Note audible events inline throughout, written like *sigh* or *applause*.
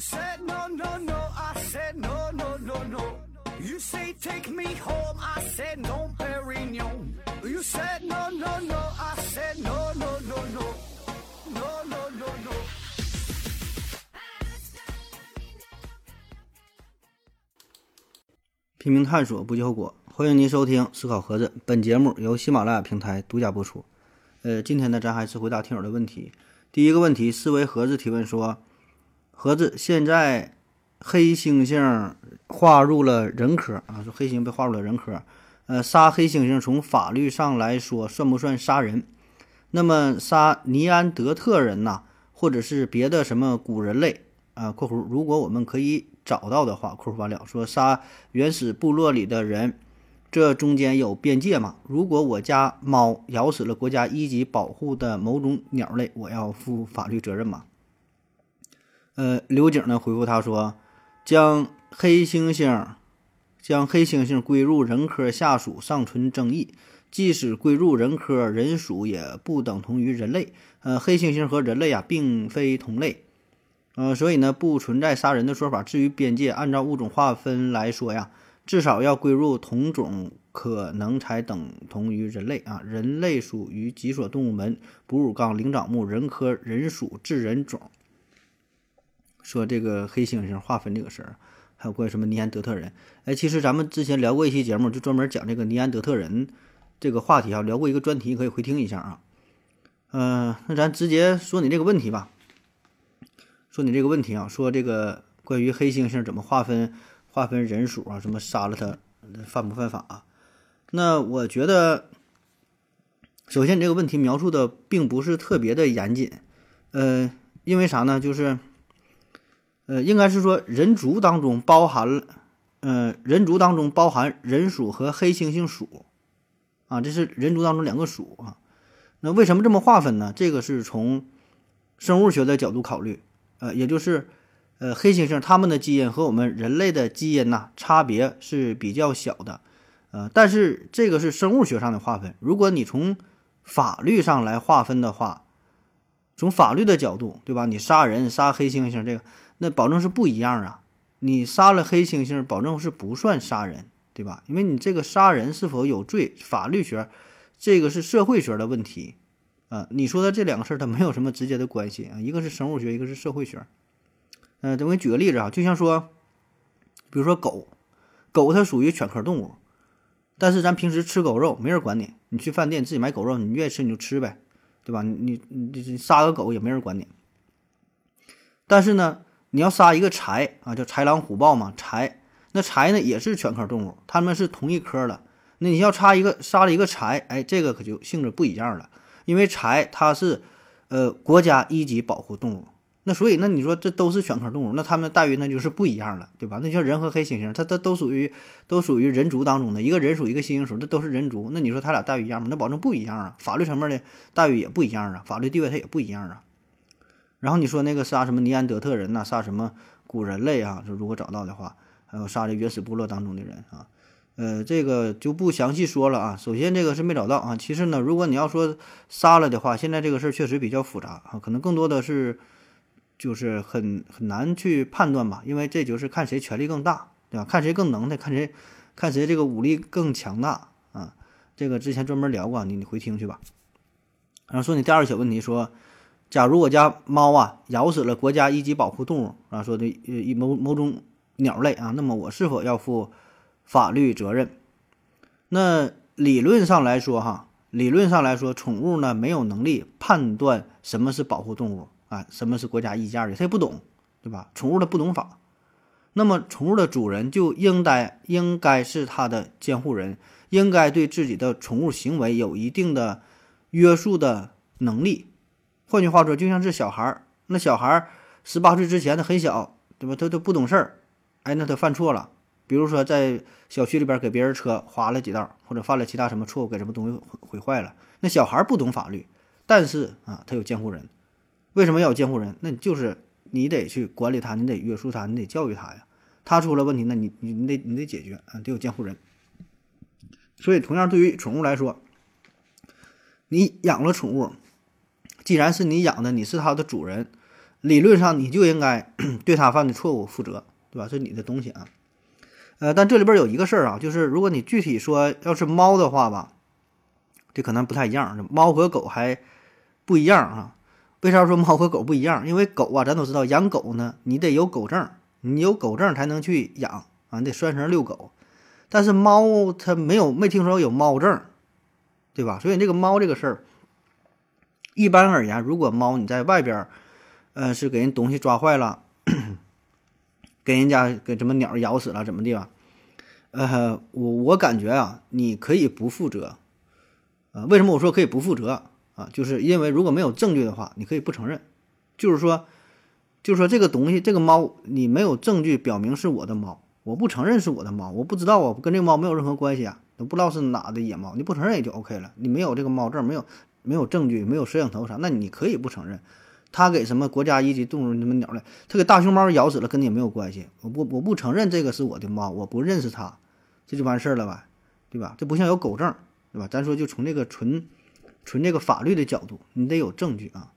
said no, no, no. I said no, no, no, no. You say take me home. I said no, Perignon. You said no, no, no. I said no, no, no, no. No, no, no, no. 拼命探索，不计后果。欢迎您收听《思考盒子》，本节目由喜马拉雅平台独家播出。呃，今天呢，咱还是回答听友的问题。第一个问题，四维盒子提问说：盒子，现在黑猩猩划入了人科啊，说黑猩被划入了人科。呃，杀黑猩猩从法律上来说算不算杀人？那么杀尼安德特人呐，或者是别的什么古人类啊（括弧如果我们可以找到的话）（括弧完了）说杀原始部落里的人。这中间有边界吗？如果我家猫咬死了国家一级保护的某种鸟类，我要负法律责任吗？呃，刘景呢回复他说，将黑猩猩将黑猩猩归入人科下属尚存争议，即使归入人科，人属也不等同于人类。呃，黑猩猩和人类啊并非同类，呃，所以呢不存在杀人的说法。至于边界，按照物种划分来说呀。至少要归入同种，可能才等同于人类啊！人类属于脊索动物门哺乳纲灵长目人科人属智人种。说这个黑猩猩划分这个事儿，还有关于什么尼安德特人？哎，其实咱们之前聊过一期节目，就专门讲这个尼安德特人这个话题啊，聊过一个专题，可以回听一下啊。嗯，那咱直接说你这个问题吧。说你这个问题啊，说这个关于黑猩猩怎么划分？划分人数啊，什么杀了他犯不犯法？那我觉得，首先你这个问题描述的并不是特别的严谨，呃，因为啥呢？就是，呃，应该是说人族当中包含了，呃，人族当中包含人属和黑猩猩属，啊，这是人族当中两个属啊。那为什么这么划分呢？这个是从生物学的角度考虑，呃，也就是。呃，黑猩猩它们的基因和我们人类的基因呐差别是比较小的，呃，但是这个是生物学上的划分。如果你从法律上来划分的话，从法律的角度，对吧？你杀人杀黑猩猩这个，那保证是不一样啊。你杀了黑猩猩，保证是不算杀人，对吧？因为你这个杀人是否有罪，法律学这个是社会学的问题啊。你说的这两个事儿它没有什么直接的关系啊，一个是生物学，一个是社会学。嗯，我给你举个例子啊，就像说，比如说狗，狗它属于犬科动物，但是咱平时吃狗肉，没人管你。你去饭店自己买狗肉，你愿意吃你就吃呗，对吧？你你你杀个狗也没人管你。但是呢，你要杀一个豺啊，叫豺狼虎豹嘛，豺，那豺呢也是犬科动物，它们是同一科的。那你要杀一个杀了一个豺，哎，这个可就性质不一样了，因为豺它是呃国家一级保护动物。那所以，那你说这都是犬科动物，那它们待遇那就是不一样了，对吧？那像人和黑猩猩，它它都属于都属于人族当中的一个人属一个猩猩属，这都是人族。那你说它俩待遇一样吗？那保证不一样啊！法律层面的待遇也不一样啊，法律地位它也不一样啊。然后你说那个杀什么尼安德特人呐，杀什么古人类啊？说如果找到的话，还有杀这原始部落当中的人啊，呃，这个就不详细说了啊。首先这个是没找到啊。其次呢，如果你要说杀了的话，现在这个事儿确实比较复杂啊，可能更多的是。就是很很难去判断吧，因为这就是看谁权力更大，对吧？看谁更能耐，看谁看谁这个武力更强大啊！这个之前专门聊过，你你回听去吧。然后说你第二个小问题，说假如我家猫啊咬死了国家一级保护动物啊，说的呃某某种鸟类啊，那么我是否要负法律责任？那理论上来说哈，理论上来说，宠物呢没有能力判断什么是保护动物。啊，什么是国家一价的？他也不懂，对吧？宠物它不懂法，那么宠物的主人就应该应该是它的监护人，应该对自己的宠物行为有一定的约束的能力。换句话说，就像是小孩儿，那小孩儿十八岁之前他很小，对吧？他都不懂事儿，哎，那他犯错了，比如说在小区里边给别人车划了几道，或者犯了其他什么错误，给什么东西毁坏了，那小孩不懂法律，但是啊，他有监护人。为什么要有监护人？那你就是你得去管理他，你得约束他，你得教育他呀。他出了问题，那你你你得你得解决啊，得有监护人。所以，同样对于宠物来说，你养了宠物，既然是你养的，你是它的主人，理论上你就应该 *clears throat* 对它犯的错误负责，对吧？这是你的东西啊。呃，但这里边有一个事儿啊，就是如果你具体说要是猫的话吧，这可能不太一样。猫和狗还不一样啊。为啥说猫和狗不一样？因为狗啊，咱都知道养狗呢，你得有狗证，你有狗证才能去养啊，你得拴绳遛狗。但是猫它没有，没听说有猫证，对吧？所以这个猫这个事儿，一般而言，如果猫你在外边，呃，是给人东西抓坏了，给人家给什么鸟咬死了，怎么地吧？呃，我我感觉啊，你可以不负责，啊，为什么我说可以不负责啊？就是因为如果没有证据的话，你可以不承认，就是说，就是说这个东西，这个猫你没有证据表明是我的猫，我不承认是我的猫，我不知道啊，跟这个猫没有任何关系啊，都不知道是哪的野猫，你不承认也就 OK 了，你没有这个猫证，没有没有证据，没有摄像头啥，那你可以不承认。他给什么国家一级动物什么鸟类，他给大熊猫咬死了，跟你也没有关系。我不我不承认这个是我的猫，我不认识它，这就完事儿了吧，对吧？这不像有狗证，对吧？咱说就从这个纯纯这个法律的角度，你得有证据啊。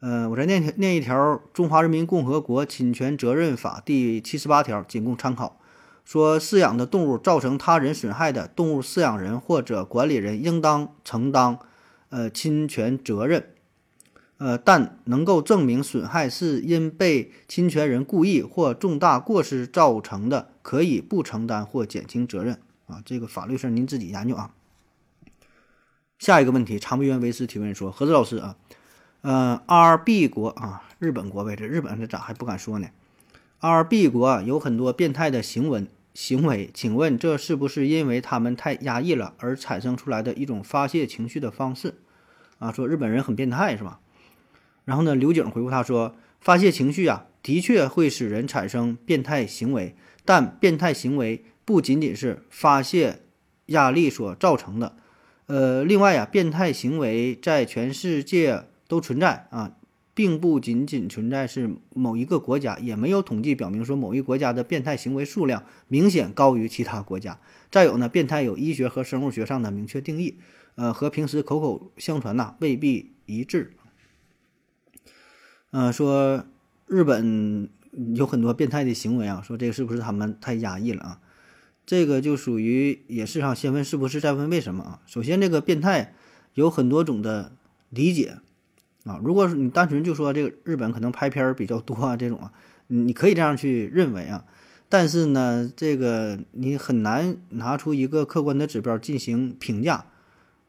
呃，我再念念一条《中华人民共和国侵权责任法》第七十八条，仅供参考。说饲养的动物造成他人损害的，动物饲养人或者管理人应当承担呃侵权责任。呃，但能够证明损害是因被侵权人故意或重大过失造成的，可以不承担或减轻责任啊。这个法律事儿您自己研究啊。下一个问题，长臂猿维斯提问说：“何子老师啊，呃，R B 国啊，日本国呗，这日本这咋还不敢说呢？R B 国啊有很多变态的行为行为，请问这是不是因为他们太压抑了而产生出来的一种发泄情绪的方式？啊，说日本人很变态是吧？”然后呢？刘景回复他说：“发泄情绪啊，的确会使人产生变态行为，但变态行为不仅仅是发泄压力所造成的。呃，另外呀，变态行为在全世界都存在啊，并不仅仅存在是某一个国家，也没有统计表明说某一国家的变态行为数量明显高于其他国家。再有呢，变态有医学和生物学上的明确定义，呃，和平时口口相传呐未必一致。”嗯，说日本有很多变态的行为啊，说这个是不是他们太压抑了啊？这个就属于也是哈，先问是不是，再问为什么啊？首先，这个变态有很多种的理解啊。如果你单纯就说这个日本可能拍片比较多啊，这种啊，你可以这样去认为啊。但是呢，这个你很难拿出一个客观的指标进行评价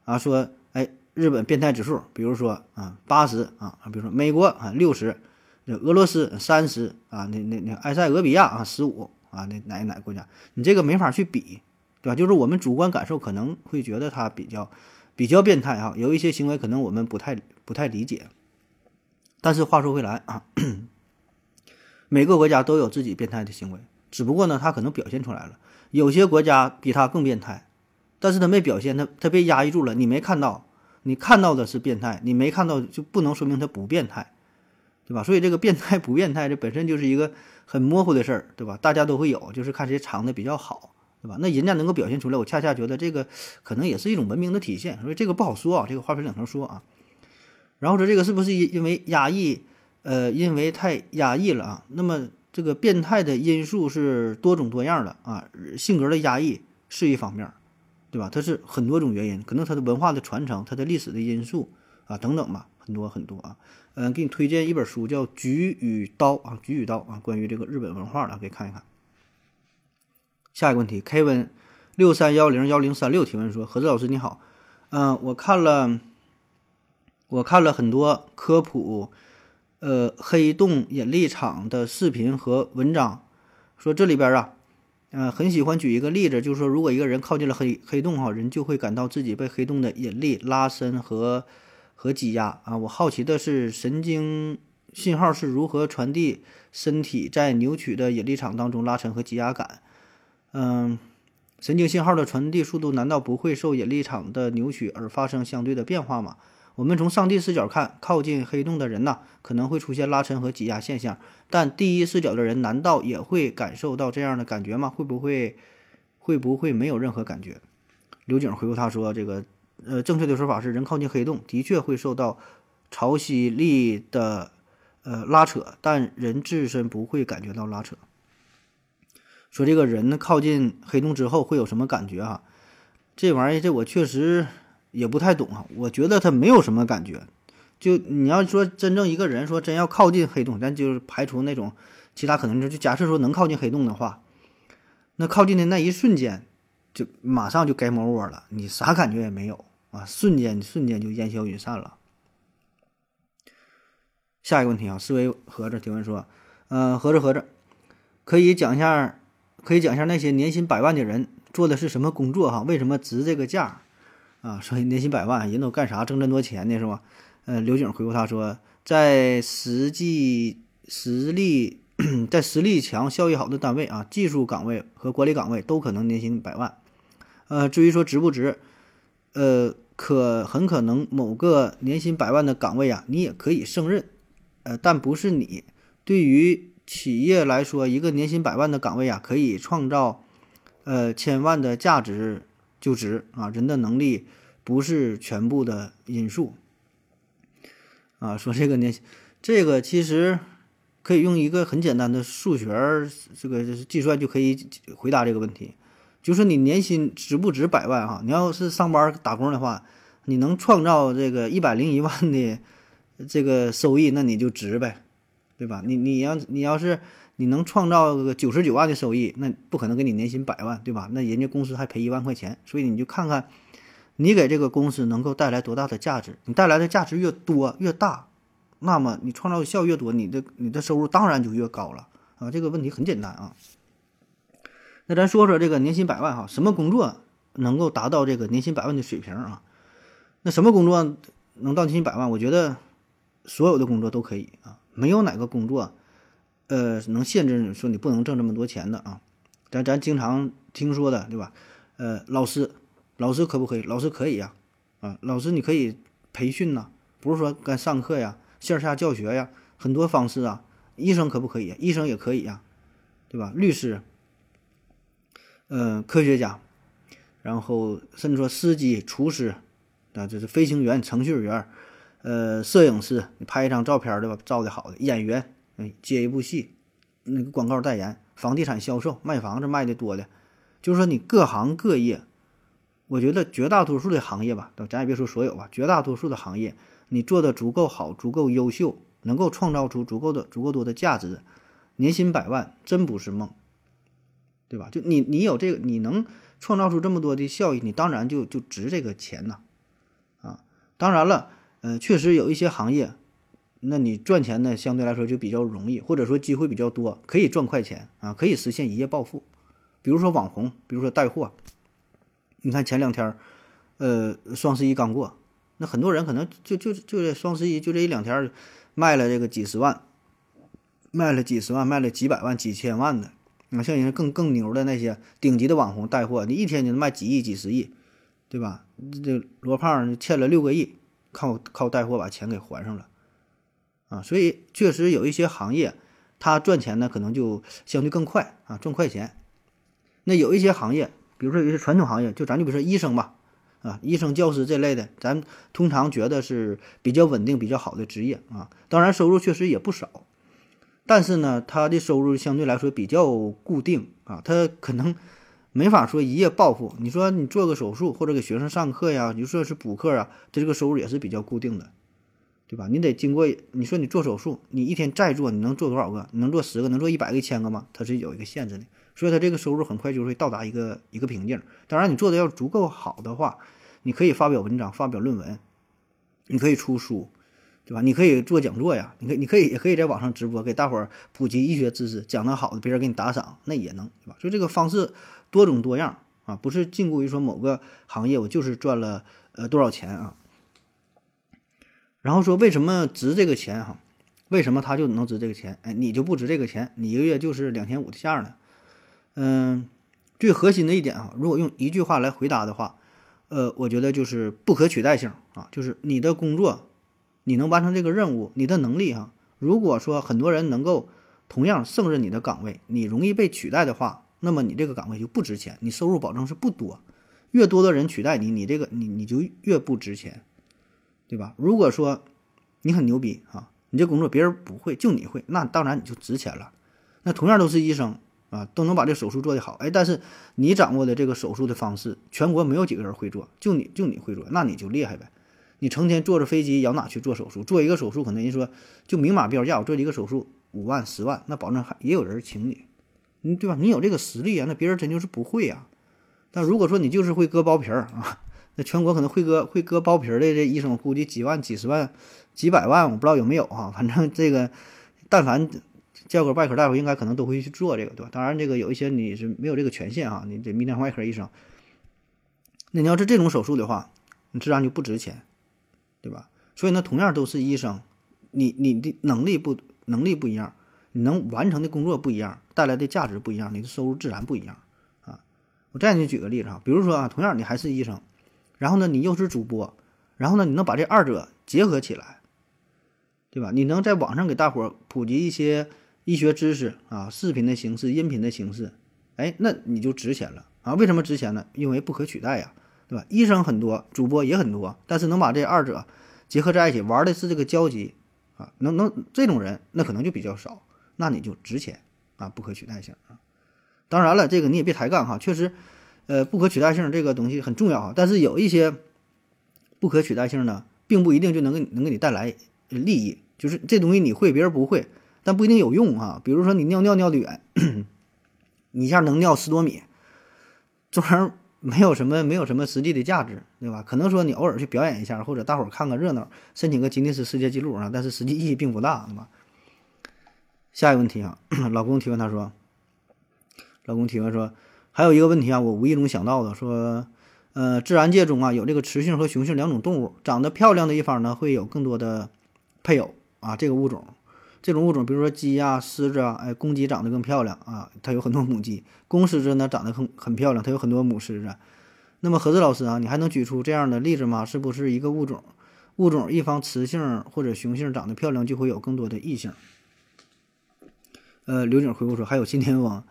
啊，说哎。日本变态指数，比如说啊八十啊，比如说美国啊六十，那俄罗斯三十啊，那那那埃塞俄比亚啊十五啊，那哪哪国家？你这个没法去比，对吧？就是我们主观感受可能会觉得他比较比较变态啊，有一些行为可能我们不太不太理解。但是话说回来啊，每个国家都有自己变态的行为，只不过呢，他可能表现出来了。有些国家比他更变态，但是他没表现，他他被压抑住了，你没看到。你看到的是变态，你没看到就不能说明他不变态，对吧？所以这个变态不变态，这本身就是一个很模糊的事儿，对吧？大家都会有，就是看谁藏的比较好，对吧？那人家能够表现出来，我恰恰觉得这个可能也是一种文明的体现，所以这个不好说啊，这个话分两头说啊。然后说这个是不是因因为压抑，呃，因为太压抑了啊？那么这个变态的因素是多种多样的啊，性格的压抑是一方面。对吧？它是很多种原因，可能它的文化的传承、它的历史的因素啊等等吧，很多很多啊。嗯，给你推荐一本书，叫《菊与刀》啊，《菊与刀》啊，关于这个日本文化的，可以看一看。下一个问题，Kevin 六三幺零幺零三六提问说：何志老师你好，嗯，我看了我看了很多科普呃黑洞引力场的视频和文章，说这里边啊。呃，很喜欢举一个例子，就是说，如果一个人靠近了黑黑洞哈，人就会感到自己被黑洞的引力拉伸和和挤压啊。我好奇的是，神经信号是如何传递身体在扭曲的引力场当中拉伸和挤压感？嗯，神经信号的传递速度难道不会受引力场的扭曲而发生相对的变化吗？我们从上帝视角看，靠近黑洞的人呐，可能会出现拉伸和挤压现象。但第一视角的人，难道也会感受到这样的感觉吗？会不会，会不会没有任何感觉？刘景回复他说：“这个，呃，正确的说法是，人靠近黑洞的确会受到潮汐力的，呃拉扯，但人自身不会感觉到拉扯。说这个人靠近黑洞之后会有什么感觉啊？这玩意儿这我确实也不太懂啊。我觉得他没有什么感觉。就你要说真正一个人说真要靠近黑洞，咱就是排除那种其他可能性，就假设说能靠近黑洞的话，那靠近的那一瞬间，就马上就 game over 了，你啥感觉也没有啊，瞬间瞬间就烟消云散了。下一个问题啊，思维盒子提问说，嗯，合着合着，可以讲一下。可以讲一下那些年薪百万的人做的是什么工作哈？为什么值这个价？啊，说年薪百万，人都干啥挣这么多钱呢？是吧？呃，刘景回复他说，在实际实力在实力强、效益好的单位啊，技术岗位和管理岗位都可能年薪百万。呃，至于说值不值，呃，可很可能某个年薪百万的岗位啊，你也可以胜任，呃，但不是你。对于企业来说，一个年薪百万的岗位啊，可以创造，呃，千万的价值就值啊。人的能力不是全部的因素，啊，说这个年，这个其实可以用一个很简单的数学这个计算就可以回答这个问题，就是你年薪值不值百万哈？你要是上班打工的话，你能创造这个一百零一万的这个收益，那你就值呗。对吧？你你要你要是你能创造个九十九万的收益，那不可能给你年薪百万，对吧？那人家公司还赔一万块钱，所以你就看看，你给这个公司能够带来多大的价值。你带来的价值越多越大，那么你创造的效越多，你的你的收入当然就越高了啊。这个问题很简单啊。那咱说说这个年薪百万哈，什么工作能够达到这个年薪百万的水平啊？那什么工作能到年薪百万？我觉得所有的工作都可以啊。没有哪个工作，呃，能限制你说你不能挣这么多钱的啊。咱咱经常听说的，对吧？呃，老师，老师可不可以？老师可以呀，啊，老师你可以培训呐，不是说干上课呀、线下教学呀，很多方式啊。医生可不可以？医生也可以呀，对吧？律师，嗯，科学家，然后甚至说司机、厨师，啊，这是飞行员、程序员。呃，摄影师，你拍一张照片对吧？照的好的演员，接一部戏，那个广告代言，房地产销售，卖房子卖的多的，就是说你各行各业，我觉得绝大多数的行业吧，咱也别说所有吧，绝大多数的行业，你做的足够好，足够优秀，能够创造出足够的、足够多的价值，年薪百万真不是梦，对吧？就你，你有这个，你能创造出这么多的效益，你当然就就值这个钱呐，啊，当然了。呃，确实有一些行业，那你赚钱呢，相对来说就比较容易，或者说机会比较多，可以赚快钱啊，可以实现一夜暴富。比如说网红，比如说带货。你看前两天，呃，双十一刚过，那很多人可能就就就这双十一就这一两天，卖了这个几十万，卖了几十万，卖了几百万、几千万的。啊，像人家更更牛的那些顶级的网红带货，你一天就能卖几亿、几十亿，对吧？这罗胖欠了六个亿。靠靠带货把钱给还上了，啊，所以确实有一些行业，它赚钱呢可能就相对更快啊，赚快钱。那有一些行业，比如说有些传统行业，就咱就比如说医生吧，啊，医生、教师这类的，咱通常觉得是比较稳定、比较好的职业啊。当然收入确实也不少，但是呢，他的收入相对来说比较固定啊，他可能。没法说一夜暴富。你说你做个手术或者给学生上课呀，你就说是补课啊，他这个收入也是比较固定的，对吧？你得经过你说你做手术，你一天再做，你能做多少个？你能做十个？能做一百个、一千个吗？它是有一个限制的，所以它这个收入很快就会到达一个一个瓶颈。当然，你做的要足够好的话，你可以发表文章、发表论文，你可以出书，对吧？你可以做讲座呀，你可以你可以也可以在网上直播，给大伙儿普及医学知识，讲得好的，别人给你打赏，那也能，对吧？所以这个方式。多种多样啊，不是禁锢于说某个行业，我就是赚了呃多少钱啊。然后说为什么值这个钱哈？为什么他就能值这个钱？哎，你就不值这个钱，你一个月就是两千五的价呢？嗯，最核心的一点啊，如果用一句话来回答的话，呃，我觉得就是不可取代性啊，就是你的工作，你能完成这个任务，你的能力哈，如果说很多人能够同样胜任你的岗位，你容易被取代的话。那么你这个岗位就不值钱，你收入保证是不多，越多的人取代你，你这个你你就越不值钱，对吧？如果说你很牛逼啊，你这工作别人不会，就你会，那当然你就值钱了。那同样都是医生啊，都能把这手术做得好，哎，但是你掌握的这个手术的方式，全国没有几个人会做，就你就你会做，那你就厉害呗。你成天坐着飞机，摇哪去做手术？做一个手术，可能人说就明码标价，我做一个手术五万、十万，那保证还也有人请你，嗯对吧？你有这个实力啊，那别人真就是不会呀。但如果说你就是会割包皮儿啊，那全国可能会割会割包皮的这医生，估计几万、几十万、几百万，我不知道有没有哈。反正这个，但凡叫个外科大夫，应该可能都会去做这个，对吧？当然，这个有一些你是没有这个权限啊，你得泌尿外科医生。那你要是这种手术的话，你自然就不值钱。对吧？所以呢，同样都是医生，你你的能力不能力不一样，你能完成的工作不一样，带来的价值不一样，你的收入自然不一样啊。我再给你举个例子啊，比如说啊，同样你还是医生，然后呢，你又是主播，然后呢，你能把这二者结合起来，对吧？你能在网上给大伙儿普及一些医学知识啊，视频的形式、音频的形式，哎，那你就值钱了啊。为什么值钱呢？因为不可取代呀。对吧？医生很多，主播也很多，但是能把这二者结合在一起玩的是这个交集啊，能能这种人那可能就比较少，那你就值钱啊，不可取代性啊。当然了，这个你也别抬杠哈，确实，呃，不可取代性这个东西很重要啊，但是有一些不可取代性呢，并不一定就能给你能给你带来利益，就是这东西你会别人不会，但不一定有用啊。比如说你尿尿尿的远，*clears throat* 你一下能尿十多米，这玩意儿。没有什么，没有什么实际的价值，对吧？可能说你偶尔去表演一下，或者大伙儿看个热闹，申请个吉尼斯世界纪录啊，但是实际意义并不大，对吧？下一个问题啊，*clears throat* 老公提问他说，老公提问说，还有一个问题啊，我无意中想到的，说，呃，自然界中啊有这个雌性和雄性两种动物，长得漂亮的一方呢会有更多的配偶啊，这个物种。这种物种，比如说鸡呀、狮子啊，哎，公鸡长得更漂亮啊，它有很多母鸡；公狮子呢长得很很漂亮，它有很多母狮子。那么何子老师啊，你还能举出这样的例子吗？是不是一个物种，物种一方雌性或者雄性长得漂亮，就会有更多的异性？呃，刘景回复说，还有新天王，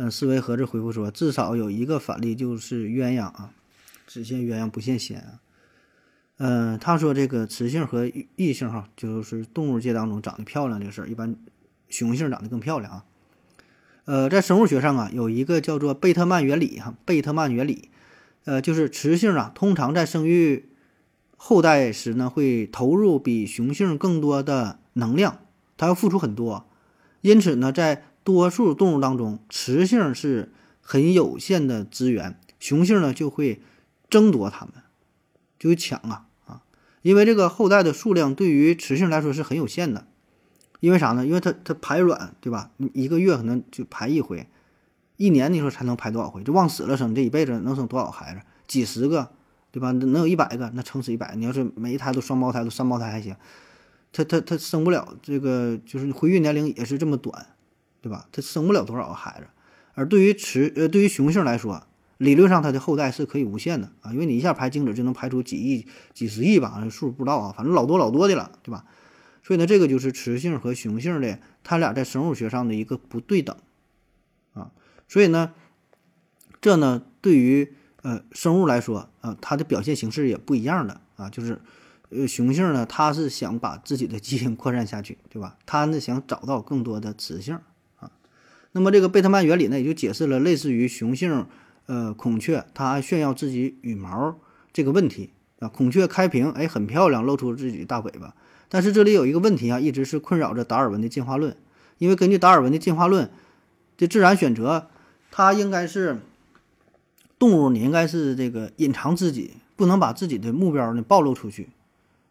嗯，思维盒子回复说，至少有一个反例就是鸳鸯啊，只羡鸳鸯不羡仙啊。嗯，他说这个雌性和异性哈，就是动物界当中长得漂亮这个事儿，一般雄性长得更漂亮啊。呃，在生物学上啊，有一个叫做贝特曼原理哈，贝特曼原理，呃，就是雌性啊，通常在生育后代时呢，会投入比雄性更多的能量，它要付出很多，因此呢，在多数动物当中，雌性是很有限的资源，雄性呢就会争夺它们，就会抢啊啊。因为这个后代的数量对于雌性来说是很有限的，因为啥呢？因为它它排卵，对吧？一个月可能就排一回，一年你说才能排多少回？就往死了生，这一辈子能生多少孩子？几十个，对吧？能有一百个，那撑死一百。你要是每一胎都双胞胎，都三胞胎还行，它它它生不了这个，就是你怀孕年龄也是这么短，对吧？它生不了多少个孩子。而对于雌呃，对于雄性来说，理论上，它的后代是可以无限的啊，因为你一下排精子就能排出几亿、几十亿吧，数不知道啊，反正老多老多的了，对吧？所以呢，这个就是雌性和雄性的它俩在生物学上的一个不对等啊。所以呢，这呢对于呃生物来说啊，它的表现形式也不一样的啊，就是呃雄性呢，它是想把自己的基因扩散下去，对吧？它呢想找到更多的雌性。那么这个贝特曼原理呢，也就解释了类似于雄性。呃，孔雀它炫耀自己羽毛这个问题啊，孔雀开屏，哎，很漂亮，露出自己大尾巴。但是这里有一个问题啊，一直是困扰着达尔文的进化论。因为根据达尔文的进化论，这自然选择，它应该是动物，你应该是这个隐藏自己，不能把自己的目标呢暴露出去，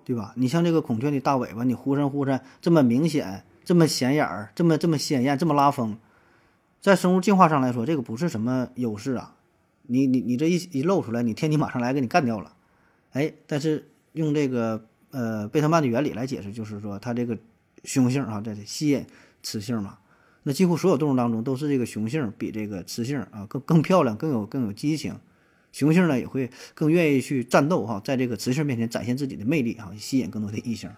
对吧？你像这个孔雀的大尾巴，你忽闪忽闪这么明显，这么显眼儿，这么这么鲜艳，这么拉风，在生物进化上来说，这个不是什么优势啊。你你你这一一露出来，你天敌马上来给你干掉了，哎，但是用这个呃贝特曼的原理来解释，就是说它这个雄性啊，在吸引雌性嘛，那几乎所有动物当中都是这个雄性比这个雌性啊更更漂亮，更有更有激情，雄性呢也会更愿意去战斗哈，在这个雌性面前展现自己的魅力哈，吸引更多的异性。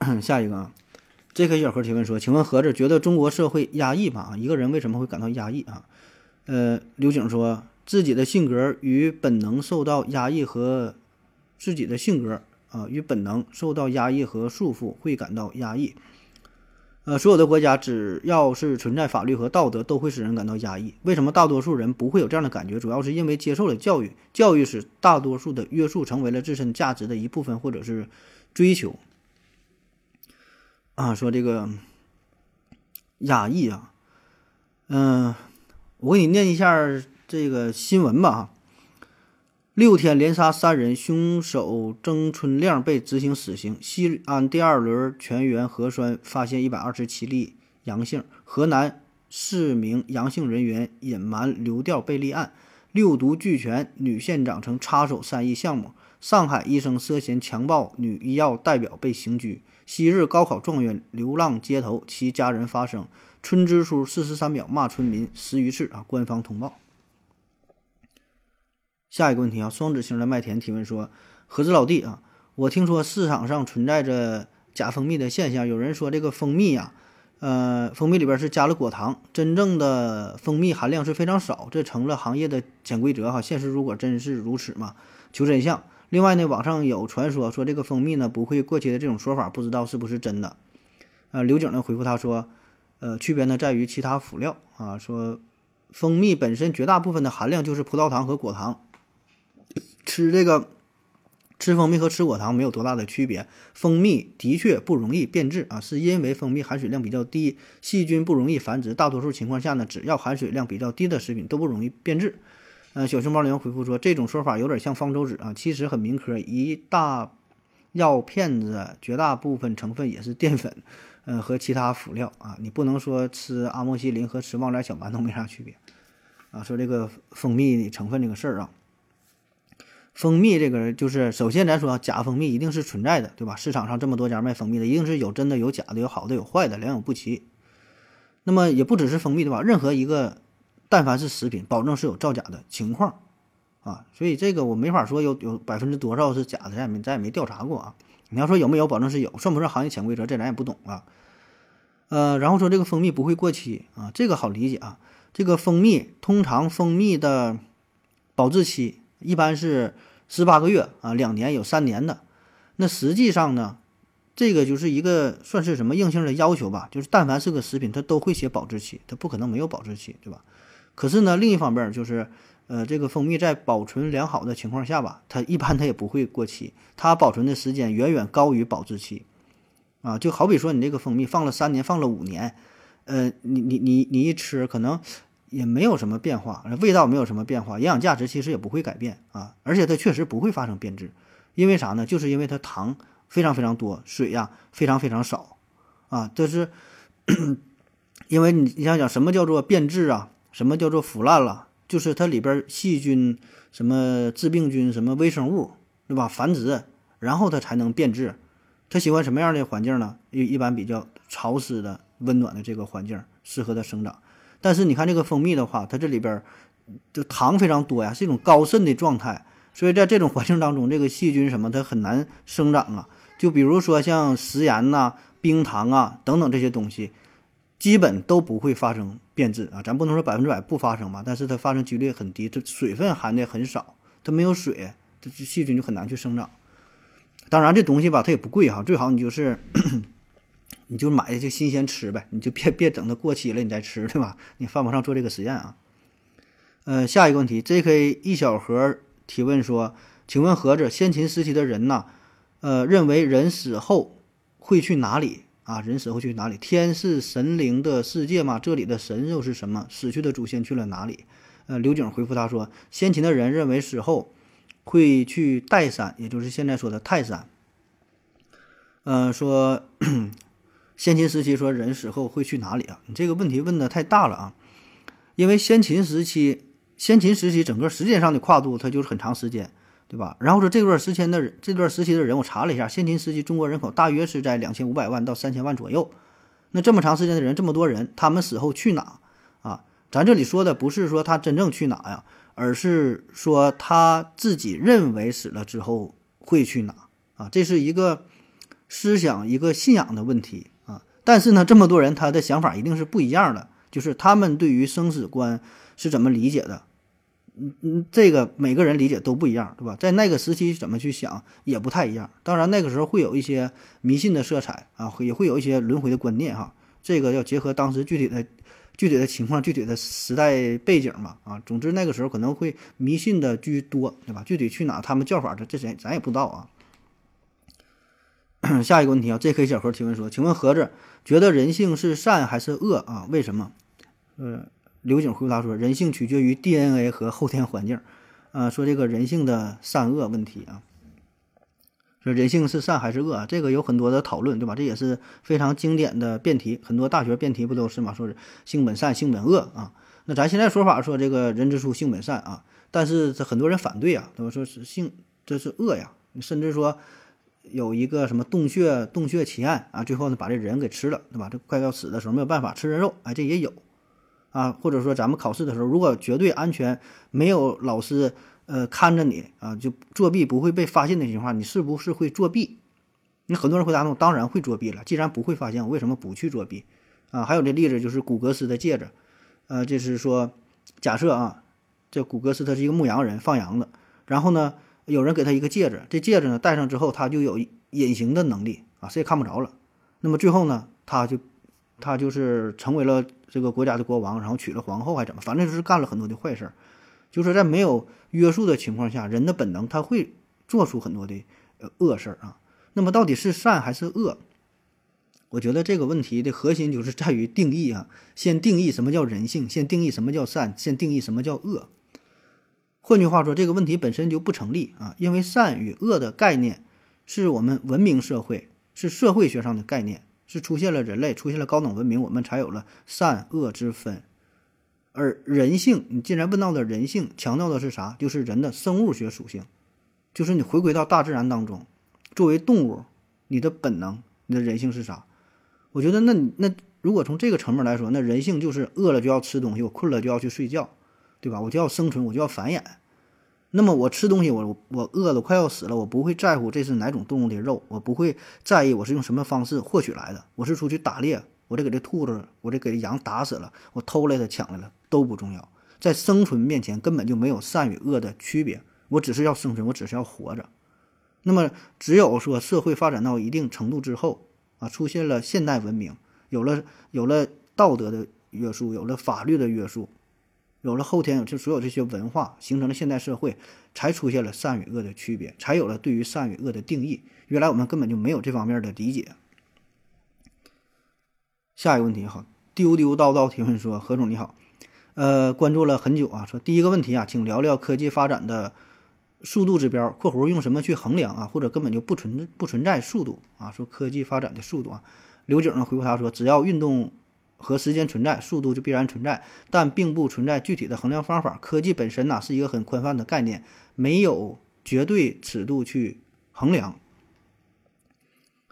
*coughs* 下一个啊，J.K. 小何提问说，请问盒子觉得中国社会压抑吗？一个人为什么会感到压抑啊？呃，刘景说自己的性格与本能受到压抑和自己的性格啊，与本能受到压抑和束缚，会感到压抑。呃，所有的国家只要是存在法律和道德，都会使人感到压抑。为什么大多数人不会有这样的感觉？主要是因为接受了教育，教育使大多数的约束成为了自身价值的一部分，或者是追求。啊，说这个压抑啊，嗯，我给你念一下这个新闻吧。六天连杀三人，凶手曾春亮被执行死刑。西安第二轮全员核酸发现一百二十七例阳性。河南四名阳性人员隐瞒流调被立案。六毒俱全，女县长曾插手三亿项目。上海医生涉嫌强暴女医药代表被刑拘。昔日高考状元流浪街头，其家人发声。春支书四十三秒骂村民十余次啊！官方通报。下一个问题啊，双子星的麦田提问说：“盒子老弟啊，我听说市场上存在着假蜂蜜的现象，有人说这个蜂蜜呀，呃，蜂蜜里边是加了果糖，真正的蜂蜜含量是非常少，这成了行业的潜规则哈。现实如果真是如此嘛？求真相。另外呢，网上有传说说这个蜂蜜呢不会过期的这种说法，不知道是不是真的？呃，刘景呢回复他说，呃，区别呢在于其他辅料啊，说蜂蜜本身绝大部分的含量就是葡萄糖和果糖。”吃这个吃蜂蜜和吃果糖没有多大的区别。蜂蜜的确不容易变质啊，是因为蜂蜜含水量比较低，细菌不容易繁殖。大多数情况下呢，只要含水量比较低的食品都不容易变质。呃，小熊猫零回复说，这种说法有点像方舟子啊，其实很民科，一大药片子绝大部分成分也是淀粉，呃和其他辅料啊，你不能说吃阿莫西林和吃旺仔小馒头没啥区别啊。说这个蜂蜜成分这个事儿啊。蜂蜜这个就是，首先咱说假蜂蜜一定是存在的，对吧？市场上这么多家卖蜂蜜的，一定是有真的有假的，有好的有坏的，良莠不齐。那么也不只是蜂蜜，对吧？任何一个，但凡是食品，保证是有造假的情况啊。所以这个我没法说有有百分之多少是假的，咱也没咱也没调查过啊。你要说有没有，保证是有，算不算行业潜规则，这咱也不懂啊。呃，然后说这个蜂蜜不会过期啊，这个好理解啊。这个蜂蜜通常蜂蜜的保质期。一般是十八个月啊，两年有三年的。那实际上呢，这个就是一个算是什么硬性的要求吧？就是但凡是个食品，它都会写保质期，它不可能没有保质期，对吧？可是呢，另一方面就是，呃，这个蜂蜜在保存良好的情况下吧，它一般它也不会过期，它保存的时间远远高于保质期啊。就好比说你这个蜂蜜放了三年，放了五年，呃，你你你你一吃可能。也没有什么变化，味道没有什么变化，营养价值其实也不会改变啊，而且它确实不会发生变质，因为啥呢？就是因为它糖非常非常多，水呀非常非常少，啊，这是 *clears throat* 因为你你想想什么叫做变质啊？什么叫做腐烂了？就是它里边细菌、什么致病菌、什么微生物，对吧？繁殖，然后它才能变质。它喜欢什么样的环境呢？一一般比较潮湿的、温暖的这个环境，适合它生长。但是你看这个蜂蜜的话，它这里边就糖非常多呀，是一种高渗的状态，所以在这种环境当中，这个细菌什么它很难生长啊。就比如说像食盐呐、冰糖啊等等这些东西，基本都不会发生变质啊。咱不能说百分之百不发生吧，但是它发生几率很低，这水分含的很少，它没有水，这细菌就很难去生长。当然这东西吧，它也不贵哈，最好你就是。*coughs* 你就买就新鲜吃呗，你就别别等它过期了你再吃，对吧？你犯不上做这个实验啊。呃，下一个问题，J.K. 一小盒提问说，请问盒子，先秦时期的人呢，呃，认为人死后会去哪里啊？人死后去哪里？天是神灵的世界吗？这里的神又是什么？死去的祖先去了哪里？呃，刘景回复他说，先秦的人认为死后会去岱山，也就是现在说的泰山。呃，说。先秦时期说人死后会去哪里啊？你这个问题问的太大了啊！因为先秦时期，先秦时期整个时间上的跨度它就是很长时间，对吧？然后说这段时间的人，这段时期的人，我查了一下，先秦时期中国人口大约是在两千五百万到三千万左右。那这么长时间的人，这么多人，他们死后去哪啊？咱这里说的不是说他真正去哪呀，而是说他自己认为死了之后会去哪啊？这是一个思想、一个信仰的问题啊。但是呢，这么多人他的想法一定是不一样的，就是他们对于生死观是怎么理解的，嗯嗯，这个每个人理解都不一样，对吧？在那个时期怎么去想也不太一样。当然那个时候会有一些迷信的色彩啊，也会有一些轮回的观念哈。这个要结合当时具体的、具体的情况、具体的时代背景嘛啊。总之那个时候可能会迷信的居多，对吧？具体去哪他们叫法这这咱咱也不知道啊。*coughs* 下一个问题啊，J.K. 小何提问说：“请问盒子觉得人性是善还是恶啊？为什么？”嗯，刘景回答说：“人性取决于 DNA 和后天环境。”啊，说这个人性的善恶问题啊，说人性是善还是恶？这个有很多的讨论，对吧？这也是非常经典的辩题，很多大学辩题不都是嘛？说是性本善，性本恶啊。那咱现在说法说这个人之初性本善啊，但是这很多人反对啊，他们说是性这是恶呀，甚至说。有一个什么洞穴洞穴奇案啊，最后呢把这人给吃了，对吧？这快要死的时候没有办法吃人肉，哎，这也有啊。或者说咱们考试的时候，如果绝对安全，没有老师呃看着你啊，就作弊不会被发现的情况，你是不是会作弊？你很多人回答我当然会作弊了。既然不会发现，我为什么不去作弊啊？还有这例子就是古格斯的戒指，呃，就是说假设啊，这古格斯他是一个牧羊人放羊的，然后呢。有人给他一个戒指，这戒指呢戴上之后，他就有隐形的能力啊，谁也看不着了。那么最后呢，他就他就是成为了这个国家的国王，然后娶了皇后，还怎么？反正就是干了很多的坏事儿。就是在没有约束的情况下，人的本能他会做出很多的呃恶事儿啊。那么到底是善还是恶？我觉得这个问题的核心就是在于定义啊，先定义什么叫人性，先定义什么叫善，先定义什么叫恶。换句话说，这个问题本身就不成立啊，因为善与恶的概念是我们文明社会是社会学上的概念，是出现了人类出现了高等文明，我们才有了善恶之分。而人性，你既然问到了人性，强调的是啥？就是人的生物学属性，就是你回归到大自然当中，作为动物，你的本能，你的人性是啥？我觉得，那那如果从这个层面来说，那人性就是饿了就要吃东西，我困了就要去睡觉。对吧？我就要生存，我就要繁衍。那么我吃东西，我我饿了，快要死了，我不会在乎这是哪种动物的肉，我不会在意我是用什么方式获取来的。我是出去打猎，我这给这兔子，我这给这羊打死了，我偷来的、抢来了都不重要。在生存面前，根本就没有善与恶的区别。我只是要生存，我只是要活着。那么，只有说社会发展到一定程度之后啊，出现了现代文明，有了有了道德的约束，有了法律的约束。有了后天，就所有这些文化形成了现代社会，才出现了善与恶的区别，才有了对于善与恶的定义。原来我们根本就没有这方面的理解。下一个问题哈，丢丢叨叨提问说：何总你好，呃，关注了很久啊，说第一个问题啊，请聊聊科技发展的速度指标（括弧用什么去衡量啊？或者根本就不存不存在速度啊？说科技发展的速度啊？刘景呢回复他说：只要运动。和时间存在，速度就必然存在，但并不存在具体的衡量方法。科技本身呐是一个很宽泛的概念，没有绝对尺度去衡量。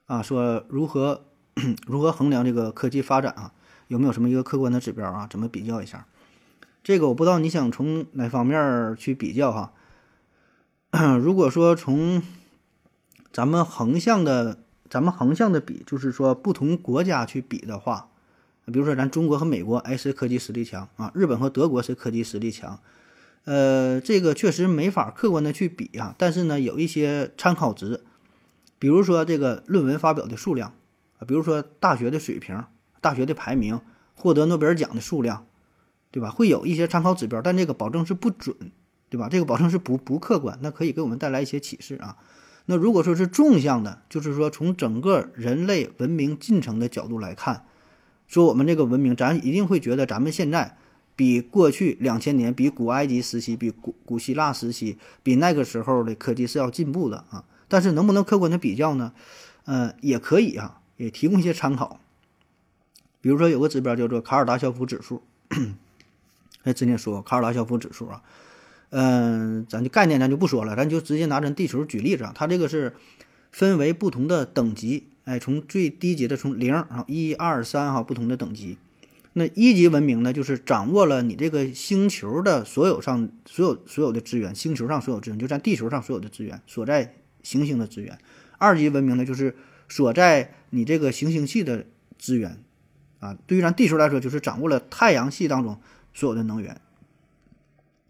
啊，说如何 *coughs* 如何衡量这个科技发展啊？有没有什么一个客观的指标啊？怎么比较一下？这个我不知道你想从哪方面去比较哈。如果说从咱们横向的，咱们横向的比，就是说不同国家去比的话。比如说，咱中国和美国，哎，谁科技实力强啊？日本和德国谁科技实力强？呃，这个确实没法客观的去比啊。但是呢，有一些参考值，比如说这个论文发表的数量啊，比如说大学的水平、大学的排名、获得诺贝尔奖的数量，对吧？会有一些参考指标，但这个保证是不准，对吧？这个保证是不不客观，那可以给我们带来一些启示啊。那如果说是纵向的，就是说从整个人类文明进程的角度来看。说我们这个文明，咱一定会觉得咱们现在比过去两千年，比古埃及时期，比古古希腊时期，比那个时候的科技是要进步的啊。但是能不能客观的比较呢？呃，也可以啊，也提供一些参考。比如说有个指标叫做卡尔达肖夫指数，*clears throat* 哎，之前说卡尔达肖夫指数啊，嗯，咱就概念咱就不说了，咱就直接拿咱地球举例子啊，它这个是分为不同的等级。哎，从最低级的从零啊一二三哈不同的等级，那一级文明呢，就是掌握了你这个星球的所有上所有所有的资源，星球上所有资源，就在地球上所有的资源，所在行星的资源。二级文明呢，就是所在你这个行星系的资源，啊，对于咱地球来说，就是掌握了太阳系当中所有的能源。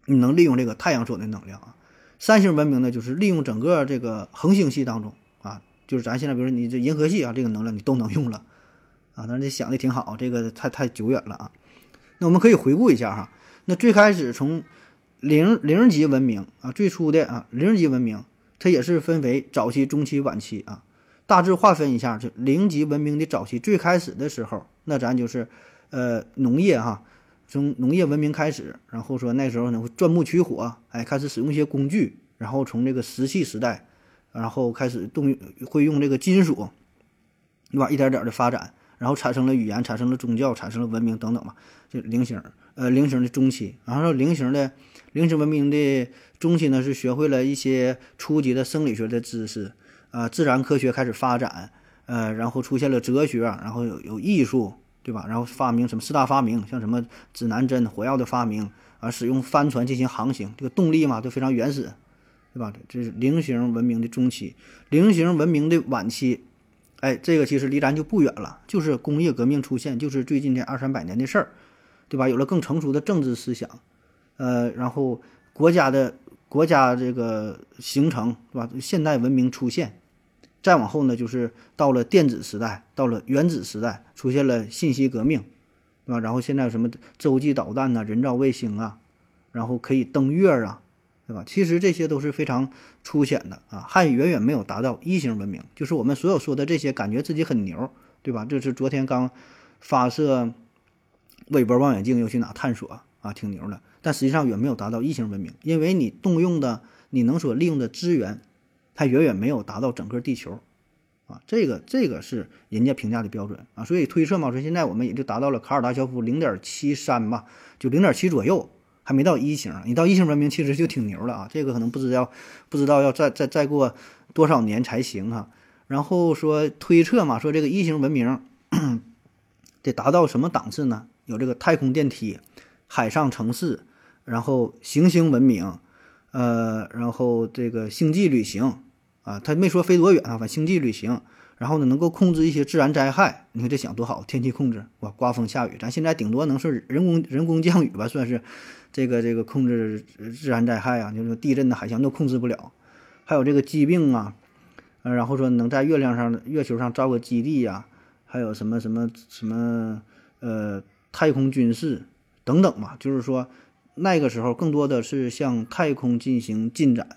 你能利用这个太阳所有的能量啊。三星文明呢，就是利用整个这个恒星系当中，就是咱现在比如说你这银河系啊，这个能量你都能用了啊。但是你想的挺好，这个太太久远了啊。那我们可以回顾一下哈，那最开始从零零级文明啊，最初的啊零级文明，它也是分为早期、中期、晚期啊。大致划分一下，就零级文明的早期，最开始的时候，那咱就是呃农业哈。从农业文明开始，然后说那时候呢会钻木取火，哎，开始使用一些工具，然后从这个石器时代，然后开始动会用这个金属，对吧？一点点的发展，然后产生了语言，产生了宗教，产生了文明等等嘛。就菱形，呃，菱形的中期，然后菱形的菱形文明的中期呢是学会了一些初级的生理学的知识，啊，自然科学开始发展，呃，然后出现了哲学，然后有有艺术。对吧？然后发明什么四大发明，像什么指南针、火药的发明啊，使用帆船进行航行，这个动力嘛都非常原始，对吧？这是菱形文明的中期，菱形文明的晚期，哎，这个其实离咱就不远了，就是工业革命出现，就是最近这二三百年的事儿，对吧？有了更成熟的政治思想，呃，然后国家的国家这个形成，对吧？现代文明出现。再往后呢，就是到了电子时代，到了原子时代，出现了信息革命，对吧？然后现在有什么洲际导弹呐、人造卫星啊，然后可以登月啊，对吧？其实这些都是非常粗浅的啊，还远远没有达到一型文明。就是我们所有说的这些，感觉自己很牛，对吧？这是昨天刚发射韦伯望远镜又去哪探索啊，挺牛的。但实际上远没有达到一型文明，因为你动用的你能所利用的资源。它远远没有达到整个地球，啊，这个这个是人家评价的标准啊，所以推测嘛，说现在我们也就达到了卡尔达肖夫零点七三吧，就零点七左右，还没到一星。你到一星文明其实就挺牛了啊，这个可能不知道不知道要再再再过多少年才行哈。然后说推测嘛，说这个一星文明得达到什么档次呢？有这个太空电梯、海上城市，然后行星文明。呃，然后这个星际旅行啊，他没说飞多远啊，反正星际旅行。然后呢，能够控制一些自然灾害，你看这想多好，天气控制哇，刮风下雨，咱现在顶多能是人工人工降雨吧，算是这个这个控制自然灾害啊，就是地震的海象都控制不了。还有这个疾病啊，呃，然后说能在月亮上、月球上造个基地呀，还有什么什么什么呃太空军事等等嘛，就是说。那个时候更多的是向太空进行进展，